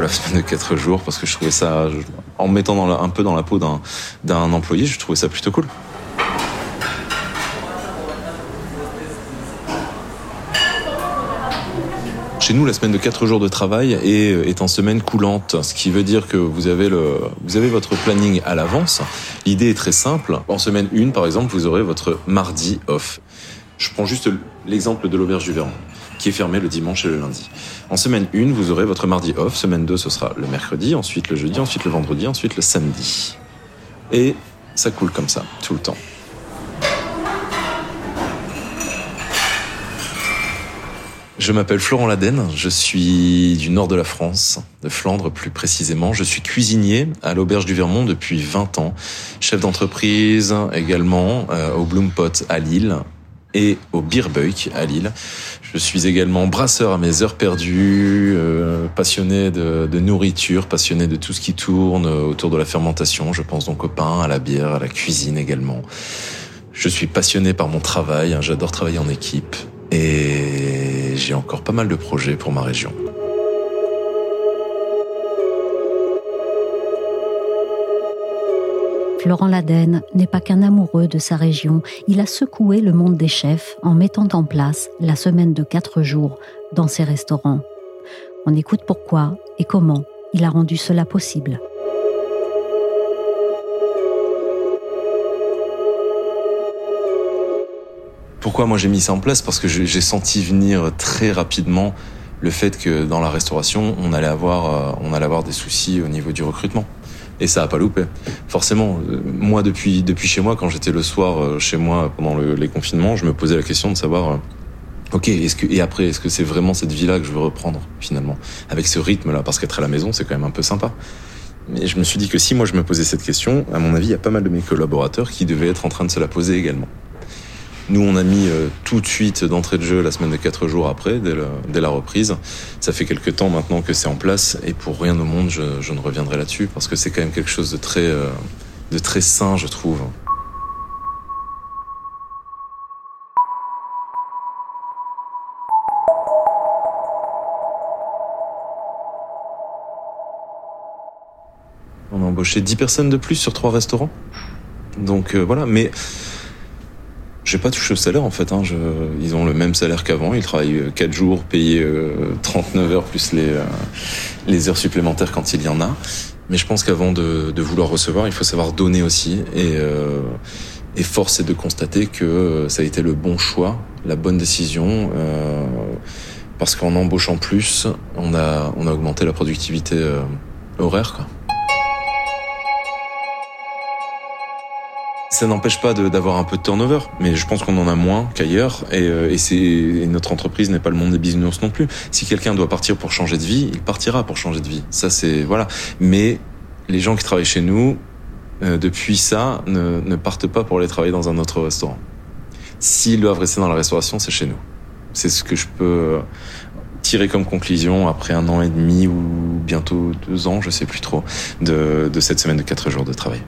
la semaine de 4 jours Parce que je trouvais ça, en me mettant un peu dans la peau d'un employé, je trouvais ça plutôt cool. Chez nous, la semaine de 4 jours de travail est, est en semaine coulante, ce qui veut dire que vous avez, le, vous avez votre planning à l'avance. L'idée est très simple. En semaine 1, par exemple, vous aurez votre mardi off. Je prends juste l'exemple de l'auberge du Vermont, qui est fermée le dimanche et le lundi. En semaine 1, vous aurez votre mardi off. Semaine 2, ce sera le mercredi, ensuite le jeudi, ensuite le vendredi, ensuite le samedi. Et ça coule comme ça, tout le temps. Je m'appelle Florent Laden, je suis du nord de la France, de Flandre plus précisément. Je suis cuisinier à l'Auberge du Vermont depuis 20 ans, chef d'entreprise également euh, au Bloompot à Lille et au Beerbuik à Lille. Je suis également brasseur à mes heures perdues, euh, passionné de, nourriture, passionné de tout ce qui tourne autour de la fermentation. Je pense donc au pain, à la bière, à la cuisine également. Je suis passionné par mon travail, hein, j'adore travailler en équipe et j'ai encore pas mal de projets pour ma région. Florent Laden n'est pas qu'un amoureux de sa région, il a secoué le monde des chefs en mettant en place la semaine de quatre jours dans ses restaurants. On écoute pourquoi et comment il a rendu cela possible. Pourquoi moi j'ai mis ça en place? Parce que j'ai senti venir très rapidement le fait que dans la restauration, on allait euh, on allait avoir des soucis au niveau du recrutement. Et ça a pas loupé. Forcément, euh, moi depuis depuis chez moi, quand j'étais le soir euh, chez moi pendant le- les confinements, je me posais la question de savoir, euh, ok, est-ce que et après, est-ce que c'est vraiment cette vie-là que je veux reprendre finalement, avec ce rythme-là Parce qu'être à la maison, c'est quand même un peu sympa. Mais je me suis dit que si moi je me posais cette question, à mon avis, il y a pas mal de mes collaborateurs qui devaient être en train de se la poser également. Nous, on a mis euh, tout de suite d'entrée de jeu la semaine de quatre jours après, dès, la reprise. Ça fait quelques temps maintenant que c'est en place et pour rien au monde, je, je ne reviendrai là-dessus parce que c'est quand même quelque chose de très, euh, de très sain, je trouve. On a embauché 10 personnes de plus sur trois restaurants. Donc euh, voilà, mais j'ai pas touché au salaire en fait. Hein. Je- ils ont le même salaire qu'avant. Ils travaillent 4 jours, payés euh, 39 heures plus les, euh, les heures supplémentaires quand il y en a. Mais je pense qu'avant de, de vouloir recevoir, il faut savoir donner aussi. Et, euh, et force est de constater que euh, ça a été le bon choix, la bonne décision. euh, parce qu'en embauchant plus, on a, on a augmenté la productivité euh, horaire. Quoi. Ça n'empêche pas d'avoir un peu de turnover, mais je pense qu'on en a moins qu'ailleurs, et, euh, et, et notre entreprise n'est pas le monde des bisounours non plus. Si quelqu'un doit partir pour changer de vie, il partira pour changer de vie. Ça c'est voilà. Mais les gens qui travaillent chez nous, euh, depuis ça, ne, ne partent pas pour aller travailler dans un autre restaurant. S'ils doivent rester dans la restauration, c'est chez nous. C'est ce que je peux euh, tirer comme conclusion après un an et demi ou bientôt deux ans, je sais plus trop, de, de cette semaine de quatre jours de travail.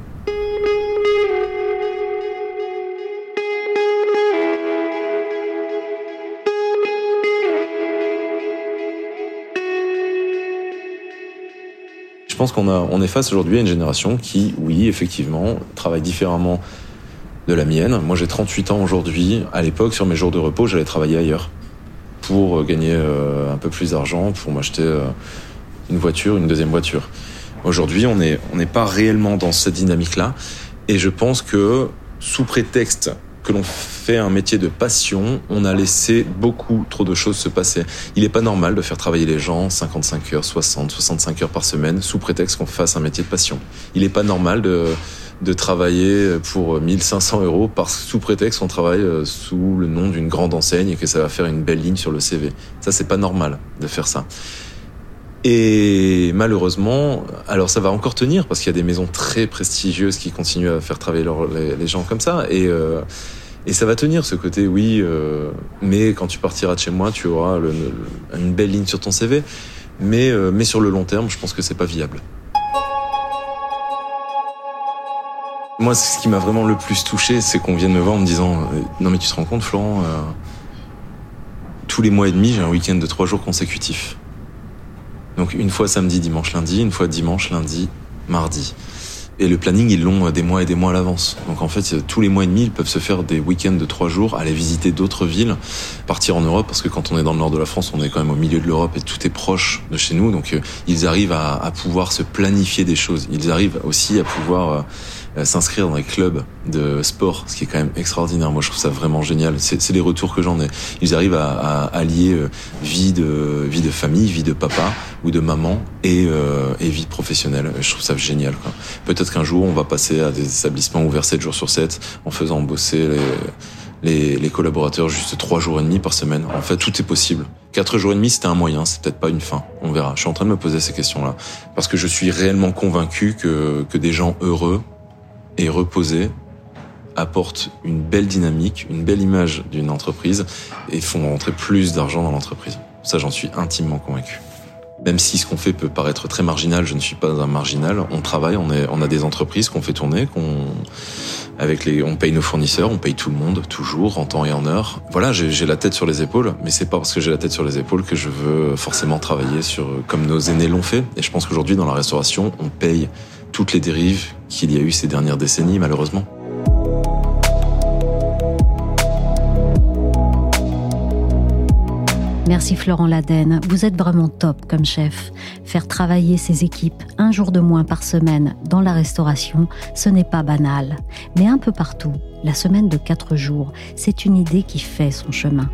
Pense qu'on on est face aujourd'hui à une génération qui, oui, effectivement, travaille différemment de la mienne. Moi, j'ai 38 ans aujourd'hui. À l'époque, sur mes jours de repos, j'allais travailler ailleurs pour gagner euh, un peu plus d'argent, pour m'acheter euh, une voiture, une deuxième voiture. Aujourd'hui, on n'est on n'est pas réellement dans cette dynamique-là. Et je pense que, sous prétexte que l'on fait un métier de passion, on a laissé beaucoup trop de choses se passer. Il n'est pas normal de faire travailler les gens 55 heures, 60, 65 heures par semaine sous prétexte qu'on fasse un métier de passion. Il n'est pas normal de, de travailler pour 1500 euros par, sous prétexte qu'on travaille euh, sous le nom d'une grande enseigne et que ça va faire une belle ligne sur le CV. Ça, c'est pas normal de faire ça. Et malheureusement, alors ça va encore tenir parce qu'il y a des maisons très prestigieuses qui continuent à faire travailler leur- les, gens comme ça. Et, euh, et ça va tenir ce côté, oui, euh, mais quand tu partiras de chez moi, tu auras une belle ligne sur ton CV. Mais, euh, mais sur le long terme, je pense que c'est pas viable. Moi, ce qui m'a vraiment le plus touché, c'est qu'on vienne me voir en me disant euh, Non, mais tu te rends compte, Florent, euh, tous les mois et demi, j'ai un week-end de trois jours consécutifs. Donc une fois samedi, dimanche, lundi, une fois dimanche, lundi, mardi. Et le planning, ils l'ont des mois et des mois à l'avance. Donc en fait, tous les mois et demi, ils peuvent se faire des week-ends de trois jours, aller visiter d'autres villes, partir en Europe, parce que quand on est dans le nord de la France, on est quand même au milieu de l'Europe et tout est proche de chez nous. Donc euh, ils arrivent à, pouvoir se planifier des choses. Ils arrivent aussi à pouvoir euh, euh, s'inscrire dans les clubs de sport, ce qui est quand même extraordinaire. Moi, je trouve ça vraiment génial. C'est les retours que j'en ai. Ils arrivent à, à allier euh, vie de vie de famille, vie de papa ou de maman et, euh, et vie professionnelle. Je trouve ça génial. Peut-être qu'un jour, on va passer à des établissements ouverts 7 jours sur 7 en faisant bosser les les, collaborateurs juste trois jours et demi par semaine. En fait, tout est possible. Quatre jours et demi, c'était un moyen, c'est peut-être pas une fin. On verra. Je suis en train de me poser ces questions-là parce que je suis réellement convaincu que que des gens heureux et reposé apporte une belle dynamique, une belle image d'une entreprise et font rentrer plus d'argent dans l'entreprise. Ça, j'en suis intimement convaincu. Même si ce qu'on fait peut paraître très marginal, je ne suis pas un marginal. On travaille, on, a des entreprises qu'on fait tourner, on paye nos fournisseurs, on paye tout le monde toujours en temps et en heure. Voilà, j'ai la tête sur les épaules, mais c'est pas parce que j'ai la tête sur les épaules que je veux forcément travailler sur comme nos aînés l'ont fait. Et je pense qu'aujourd'hui dans la restauration, on paye toutes les dérives qu'il y a eu ces dernières décennies, malheureusement. Merci Florent Laden, vous êtes vraiment top comme chef. Faire travailler ses équipes un jour de moins par semaine dans la restauration, ce n'est pas banal. Mais un peu partout, la semaine de quatre jours, c'est une idée qui fait son chemin.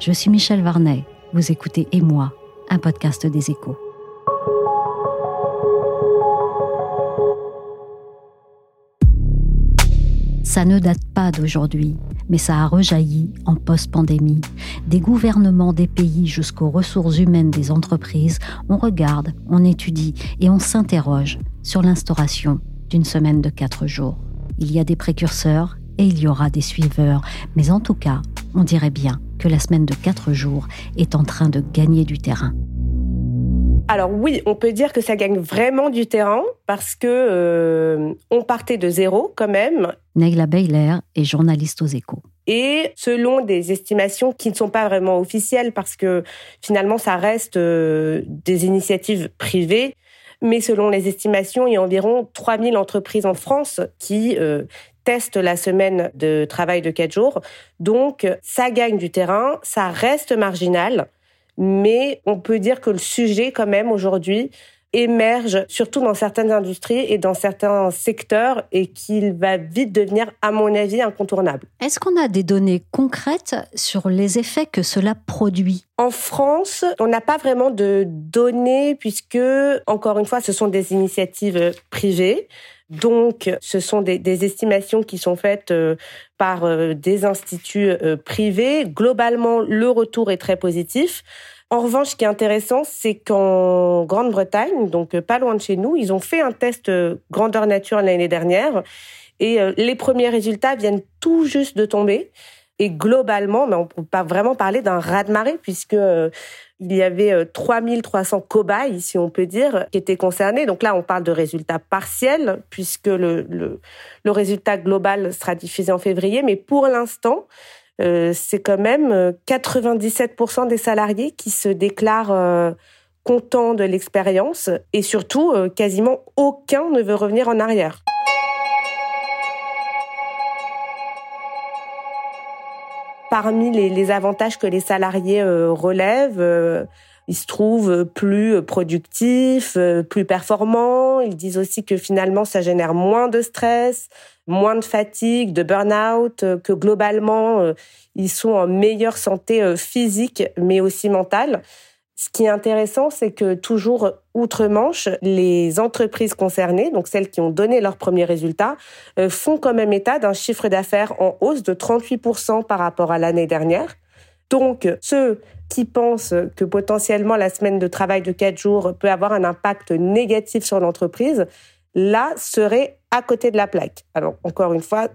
Je suis Michel Varnet, vous écoutez Et moi, un podcast des échos. Ça ne date pas d'aujourd'hui, mais ça a rejailli en post-pandémie. Des gouvernements des pays jusqu'aux ressources humaines des entreprises, on regarde, on étudie et on s'interroge sur l'instauration d'une semaine de quatre jours. Il y a des précurseurs et il y aura des suiveurs, mais en tout cas, on dirait bien que la semaine de quatre jours est en train de gagner du terrain. Alors oui, on peut dire que ça gagne vraiment du terrain parce que euh, on partait de zéro quand même. Negla Beyler est journaliste aux Échos. Et selon des estimations qui ne sont pas vraiment officielles parce que finalement ça reste euh, des initiatives privées, mais selon les estimations, il y a environ 3000 entreprises en France qui euh, testent la semaine de travail de 4 jours. Donc ça gagne du terrain, ça reste marginal mais on peut dire que le sujet, quand même, aujourd'hui, émerge surtout dans certaines industries et dans certains secteurs et qu'il va vite devenir, à mon avis, incontournable. Est-ce qu'on a des données concrètes sur les effets que cela produit? En France, on n'a pas vraiment de données puisque, encore une fois, ce sont des initiatives privées. Donc, ce sont des, estimations qui sont faites euh, par euh, des instituts euh, privés. Globalement, le retour est très positif. En revanche, ce qui est intéressant, c'est qu'en Grande-Bretagne, donc pas loin de chez nous, ils ont fait un test grandeur nature l'année dernière et les premiers résultats viennent tout juste de tomber. Et globalement, mais on peut pas vraiment parler d'un raz-de-marée puisque il y avait 3300 euh, cobayes, si on peut dire, qui étaient concernés. Donc là, on parle de résultats partiels, puisque le, le, résultat global sera diffusé en février. Mais pour l'instant, euh, c'est quand même 97% euh, des salariés qui se déclarent euh, contents de l'expérience et surtout, quasiment aucun ne veut revenir en arrière. Parmi les, avantages que les salariés euh, relèvent, euh, ils se trouvent plus productifs, euh, plus performants. Ils disent aussi que finalement, ça génère moins de stress, moins de fatigue, de burn-out, que globalement, ils sont en meilleure santé physique, mais aussi mentale. Ce qui est intéressant, c'est que toujours outre-Manche, les entreprises concernées, donc celles qui ont donné leurs premiers résultats, euh, font quand même état d'un chiffre d'affaires en hausse de 38% par rapport à l'année dernière. Donc, ceux qui pensent que potentiellement la semaine de travail de 4 jours peut avoir un impact négatif sur l'entreprise, là, seraient à côté de la plaque. Alors, encore une fois,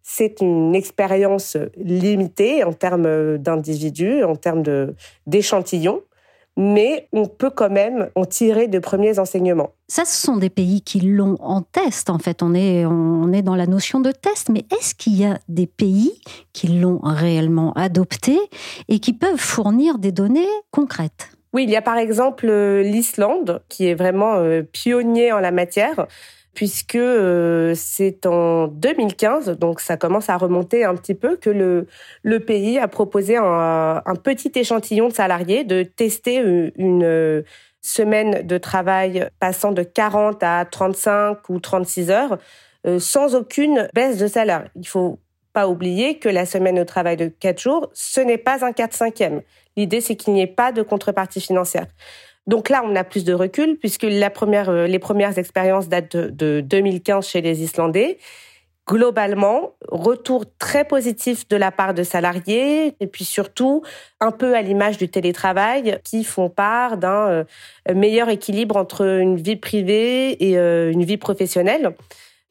c'est une expérience limitée en termes d'individus, en termes d'échantillons. Mais on peut quand même en tirer de premiers enseignements. Ça, ce sont des pays qui l'ont en test, en fait. On est, on est dans la notion de test, mais est-ce qu'il y a des pays qui l'ont réellement adopté et qui peuvent fournir des données concrètes? Oui, il y a par exemple euh, l'Islande, qui est vraiment euh, pionnier en la matière, puisque euh, c'est en 2015, donc ça commence à remonter un petit peu, que le, le pays a proposé un, petit échantillon de salariés de tester une semaine de travail passant de 40 à 35 ou 36 heures sans aucune baisse de salaire. Il faut pas oublier que la semaine de travail de 4 jours, ce n'est pas un 4 5 L'idée, c'est qu'il n'y ait pas de contrepartie financière. Donc là, on a plus de recul puisque la première, euh, les premières expériences datent de, 2015 chez les Islandais. Globalement, retour très positif de la part de salariés et puis surtout un peu à l'image du télétravail qui font part d'un euh, meilleur équilibre entre une vie privée et euh, une vie professionnelle.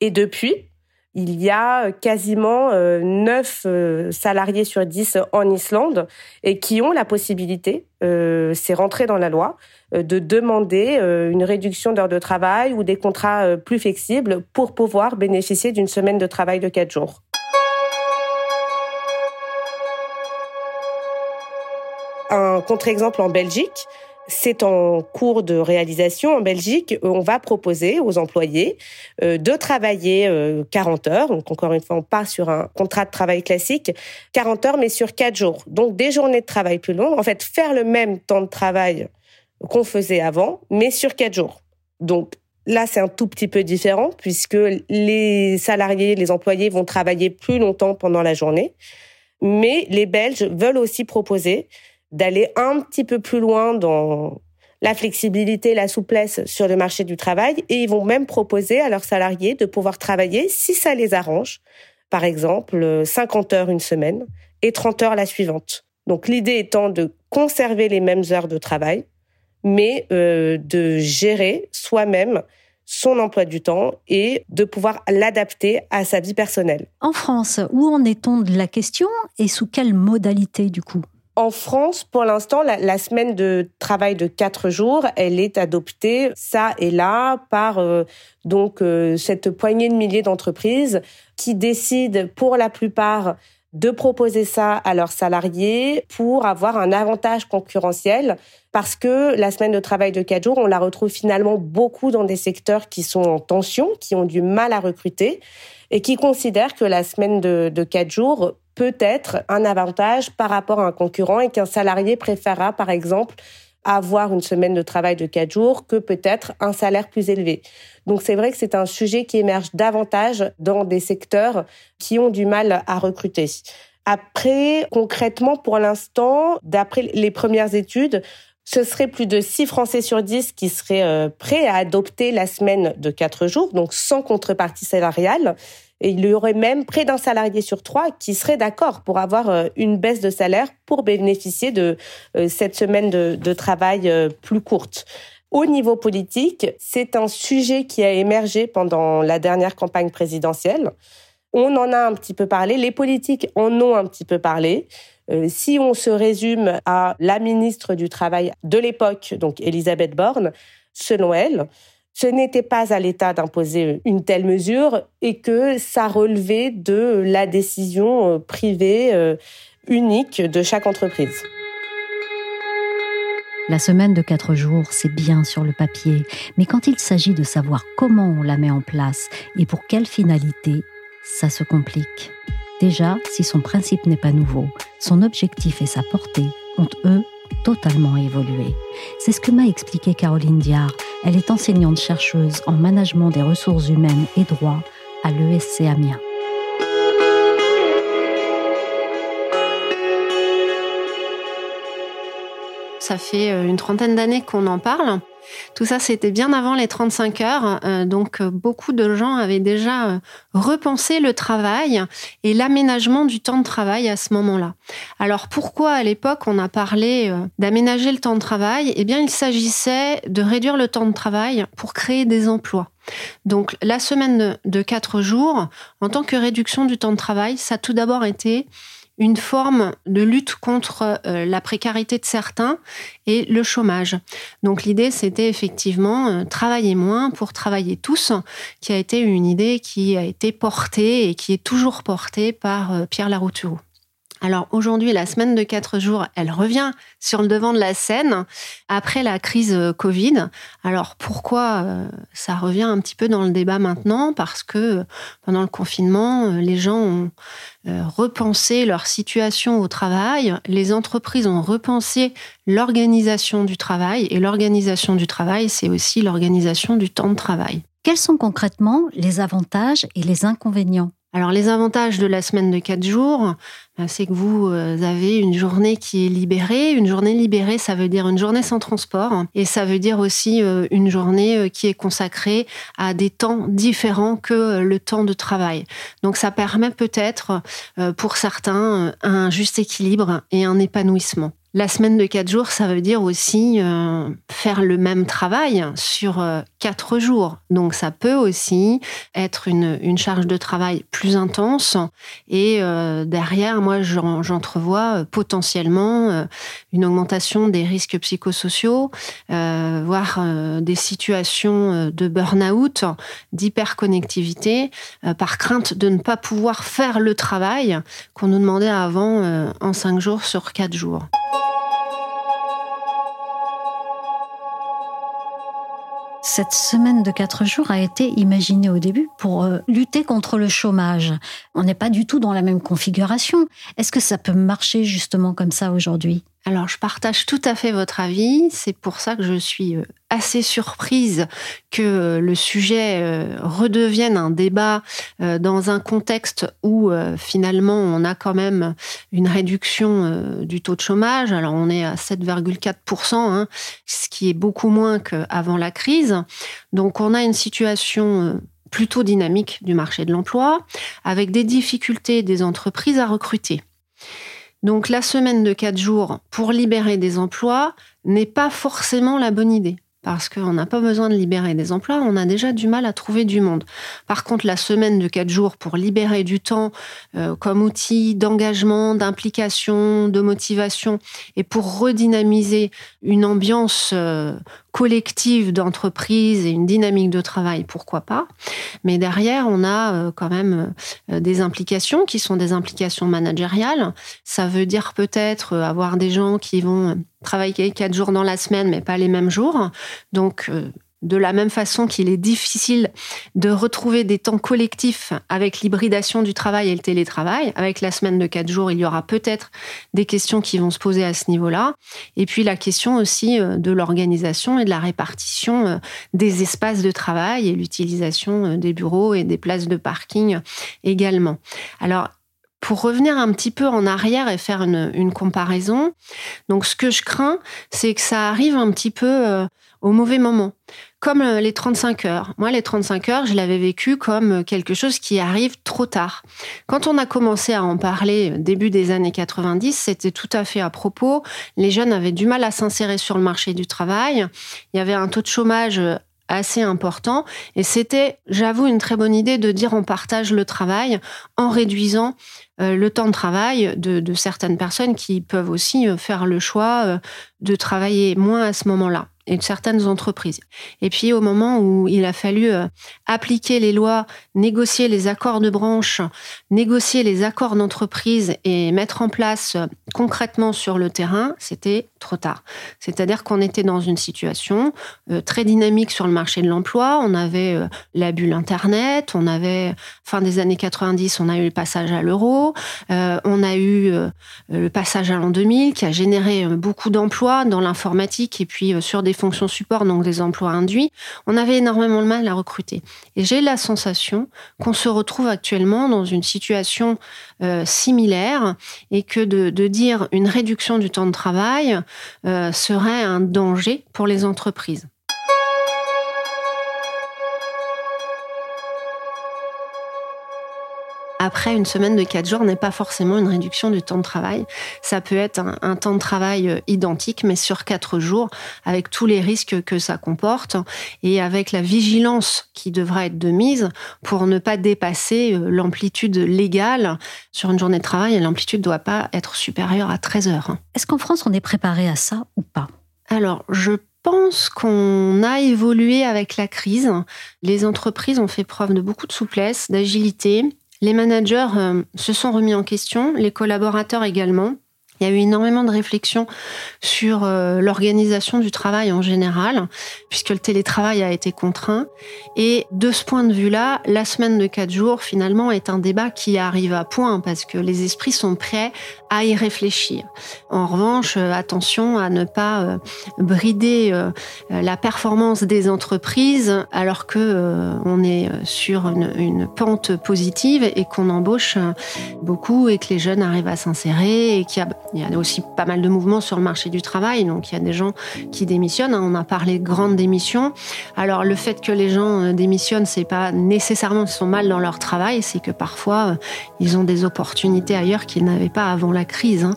Et depuis, il y a quasiment 9 euh, euh, salariés sur 10 en Islande et qui ont la possibilité, euh, c'est rentré dans la loi, de demander une réduction d'heures de travail ou des contrats plus flexibles pour pouvoir bénéficier d'une semaine de travail de 4 jours. Un contre-exemple en Belgique, c'est en cours de réalisation en Belgique. On va proposer aux employés euh, de travailler 40 euh, heures. Donc encore une fois, on part sur un contrat de travail classique, 40 heures mais sur 4 jours. Donc des journées de travail plus longues. En fait, faire le même temps de travail qu'on faisait avant, mais sur 4 jours. Donc Là, c'est un tout petit peu différent puisque les salariés, les employés vont travailler plus longtemps pendant la journée. Mais les Belges veulent aussi proposer d'aller un petit peu plus loin dans la flexibilité, la souplesse sur le marché du travail et ils vont même proposer à leurs salariés de pouvoir travailler si ça les arrange. Par exemple, 50 heures une semaine et 30 heures la suivante. Donc l'idée étant de conserver les mêmes heures de travail, mais euh, de gérer soi-même son emploi du temps et de pouvoir l'adapter à sa vie personnelle. En France, où en est-on de la question et sous quelle modalité du coup? En France, pour l'instant, la, semaine de travail de quatre jours, elle est adoptée ça et là par euh, donc euh, cette poignée de milliers d'entreprises qui décident pour la plupart de proposer ça à leurs salariés pour avoir un avantage concurrentiel parce que la semaine de travail de quatre jours, on la retrouve finalement beaucoup dans des secteurs qui sont en tension, qui ont du mal à recruter et qui considèrent que la semaine de, de quatre jours peut être un avantage par rapport à un concurrent et qu'un salarié préférera, par exemple, avoir une semaine de travail de quatre jours que peut-être un salaire plus élevé. Donc c'est vrai que c'est un sujet qui émerge davantage dans des secteurs qui ont du mal à recruter. Après, concrètement, pour l'instant, d'après les premières études, ce serait plus de 6 Français sur 10 qui seraient euh, prêts à adopter la semaine de 4 jours, donc sans contrepartie salariale. Et il y aurait même près d'un salarié sur trois qui serait d'accord pour avoir euh, une baisse de salaire pour bénéficier de euh, cette semaine de, travail euh, plus courte. Au niveau politique, c'est un sujet qui a émergé pendant la dernière campagne présidentielle. On en a un petit peu parlé, les politiques en ont un petit peu parlé. si on se résume à la ministre du Travail de l'époque, donc Elisabeth Borne, selon elle, ce n'était pas à l'État d'imposer une telle mesure et que ça relevait de la décision euh, privée euh, unique de chaque entreprise. La semaine de quatre jours, c'est bien sur le papier, mais quand il s'agit de savoir comment on la met en place et pour quelle finalité, ça se complique. Déjà, si son principe n'est pas nouveau, son objectif et sa portée ont, eux, totalement évolué. C'est ce que m'a expliqué Caroline Diard. Elle est enseignante-chercheuse en management des ressources humaines et droit à l'ESC Amiens. Ça fait euh, une trentaine d'années qu'on en parle. Tout ça, c'était bien avant les 35 heures. Euh, donc, euh, beaucoup de gens avaient déjà euh, repensé le travail et l'aménagement du temps de travail à ce moment-là. Alors, pourquoi à l'époque on a parlé d'aménager le temps de travail? Eh bien, il s'agissait de réduire le temps de travail pour créer des emplois. Donc, la semaine de quatre jours, en tant que réduction du temps de travail, ça a tout d'abord été une forme de lutte contre euh, la précarité de certains et le chômage. Donc l'idée, c'était effectivement euh, travailler moins pour travailler tous, qui a été une idée qui a été portée et qui est toujours portée par euh, Pierre Laroutureau. Alors aujourd'hui, la semaine de quatre jours, elle revient sur le devant de la scène après la crise euh, Covid. Alors pourquoi euh, ça revient un petit peu dans le débat maintenant? Parce que euh, pendant le confinement, les gens ont repensé leur situation au travail, les entreprises ont repensé l'organisation du travail et l'organisation du travail, c'est aussi l'organisation du temps de travail. Quels sont concrètement les avantages et les inconvénients? Alors les avantages de la semaine de quatre jours, ben, c'est que vous euh, avez une journée qui est libérée. Une journée libérée, ça veut dire une journée sans transport et ça veut dire aussi euh, une journée euh, qui est consacrée à des temps différents que le temps de travail. Donc ça permet peut-être pour certains un juste équilibre et un épanouissement. La semaine de quatre jours, ça veut dire aussi euh, faire le même travail sur euh, quatre jours. Donc ça peut aussi être une, charge de travail plus intense. Et euh, derrière, moi, j'entrevois potentiellement une augmentation des risques psychosociaux, voire des situations de burn-out, d'hyperconnectivité, par crainte de ne pas pouvoir faire le travail qu'on nous demandait avant en cinq jours sur quatre jours. Cette semaine de quatre jours a été imaginée au début pour euh, lutter contre le chômage. On n'est pas du tout dans la même configuration. Est-ce que ça peut marcher justement comme ça aujourd'hui? Alors, je partage tout à fait votre avis. C'est pour ça que je suis euh, assez surprise que le sujet euh, redevienne un débat euh, dans un contexte où finalement on a quand même une réduction du taux de chômage. Alors, on est à 7,4%, hein, ce qui est beaucoup moins qu'avant la crise. Donc, on a une situation plutôt dynamique du marché de l'emploi, avec des difficultés des entreprises à recruter. Donc la semaine de quatre jours pour libérer des emplois n'est pas forcément la bonne idée parce qu'on n'a pas besoin de libérer des emplois, on a déjà du mal à trouver du monde. Par contre, la semaine de quatre jours pour libérer du temps euh, comme outil d'engagement, d'implication, de motivation, et pour redynamiser une ambiance euh, collective d'entreprise et une dynamique de travail, pourquoi pas. Mais derrière, on a euh, quand même des implications qui sont des implications managériales. Ça veut dire peut-être avoir des gens qui vont travailler quatre jours dans la semaine, mais pas les mêmes jours. Donc, euh, de la même façon qu'il est difficile de retrouver des temps collectifs avec l'hybridation du travail et le télétravail, avec la semaine de quatre jours, il y aura peut-être des questions qui vont se poser à ce niveau-là. Et puis la question aussi euh, de l'organisation et de la répartition euh, des espaces de travail et l'utilisation des bureaux et des places de parking également. Alors, pour revenir un petit peu en arrière et faire une, comparaison, donc ce que je crains, c'est que ça arrive un petit peu euh, au mauvais moment. Comme euh, les 35 heures. Moi, les 35 heures, je l'avais vécu comme quelque chose qui arrive trop tard. Quand on a commencé à en parler euh, début des années 90, c'était tout à fait à propos. Les jeunes avaient du mal à s'insérer sur le marché du travail. Il y avait un taux de chômage assez important. Et c'était, j'avoue, une très bonne idée de dire on partage le travail en réduisant euh, le temps de travail de, certaines personnes qui peuvent aussi euh, faire le choix euh, de travailler moins à ce moment-là et de certaines entreprises. Et puis au moment où il a fallu appliquer les lois, négocier les accords de branche, négocier les accords d'entreprise et mettre en place concrètement sur le terrain, c'était trop tard. C'est-à-dire qu'on était dans une situation très dynamique sur le marché de l'emploi. On avait la bulle Internet, on avait, fin des années 90, on a eu le passage à l'euro, euh, on a eu euh, le passage à l'an 2000 qui a généré euh, beaucoup d'emplois dans l'informatique et puis sur des fonctions support, donc des emplois induits. On avait énormément de mal à recruter. Et j'ai la sensation qu'on se retrouve actuellement dans une situation similaire et que de, dire une réduction du temps de travail serait un danger pour les entreprises. Après une semaine de quatre jours n'est pas forcément une réduction du temps de travail. Ça peut être un, temps de travail euh, identique, mais sur quatre jours, avec tous les risques que ça comporte et avec la vigilance qui devra être de mise pour ne pas dépasser euh, l'amplitude légale sur une journée de travail. L'amplitude ne doit pas être supérieure à 13 heures. Est-ce qu'en France, on est préparé à ça ou pas? Alors, je pense qu'on a évolué avec la crise. Les entreprises ont fait preuve de beaucoup de souplesse, d'agilité. Les managers euh, se sont remis en question, les collaborateurs également. Il y a eu énormément de réflexions sur euh, l'organisation du travail en général, puisque le télétravail a été contraint. Et de ce point de vue-là, la semaine de quatre jours, finalement, est un débat qui arrive à point, parce que les esprits sont prêts à y réfléchir. En revanche, euh, attention à ne pas euh, brider la performance des entreprises, alors que on est sur une, une pente positive et qu'on embauche beaucoup et que les jeunes arrivent à s'insérer et qu'il y a il y a aussi pas mal de mouvements sur le marché du travail, donc il y a des gens qui démissionnent. Hein. On a parlé de grandes démissions. Alors le fait que les gens euh, démissionnent, c'est pas nécessairement qu'ils sont mal dans leur travail, c'est que parfois euh, ils ont des opportunités ailleurs qu'ils n'avaient pas avant la crise. Hein.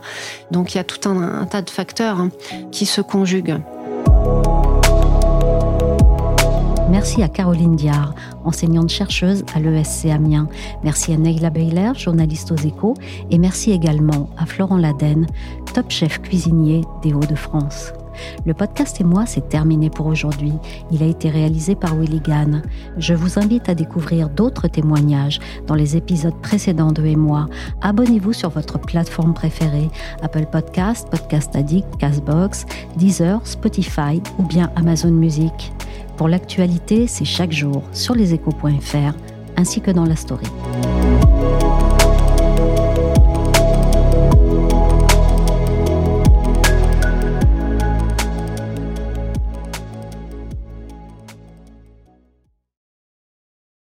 Donc il y a tout un, tas de facteurs hein, qui se conjuguent. Merci à Caroline Diard, enseignante chercheuse à l'ESC Amiens. Merci à Neila Beyler, journaliste aux échos. Et merci également à Florent Laden, top chef cuisinier des Hauts-de-France. Le podcast et moi, c'est terminé pour aujourd'hui. Il a été réalisé par Willy Gann. Je vous invite à découvrir d'autres témoignages dans les épisodes précédents de Et moi. Abonnez-vous sur votre plateforme préférée Apple Podcast, Podcast Addict, Castbox, Deezer, Spotify ou bien Amazon Music. Pour l'actualité, c'est chaque jour sur leséchos.fr ainsi que dans la story.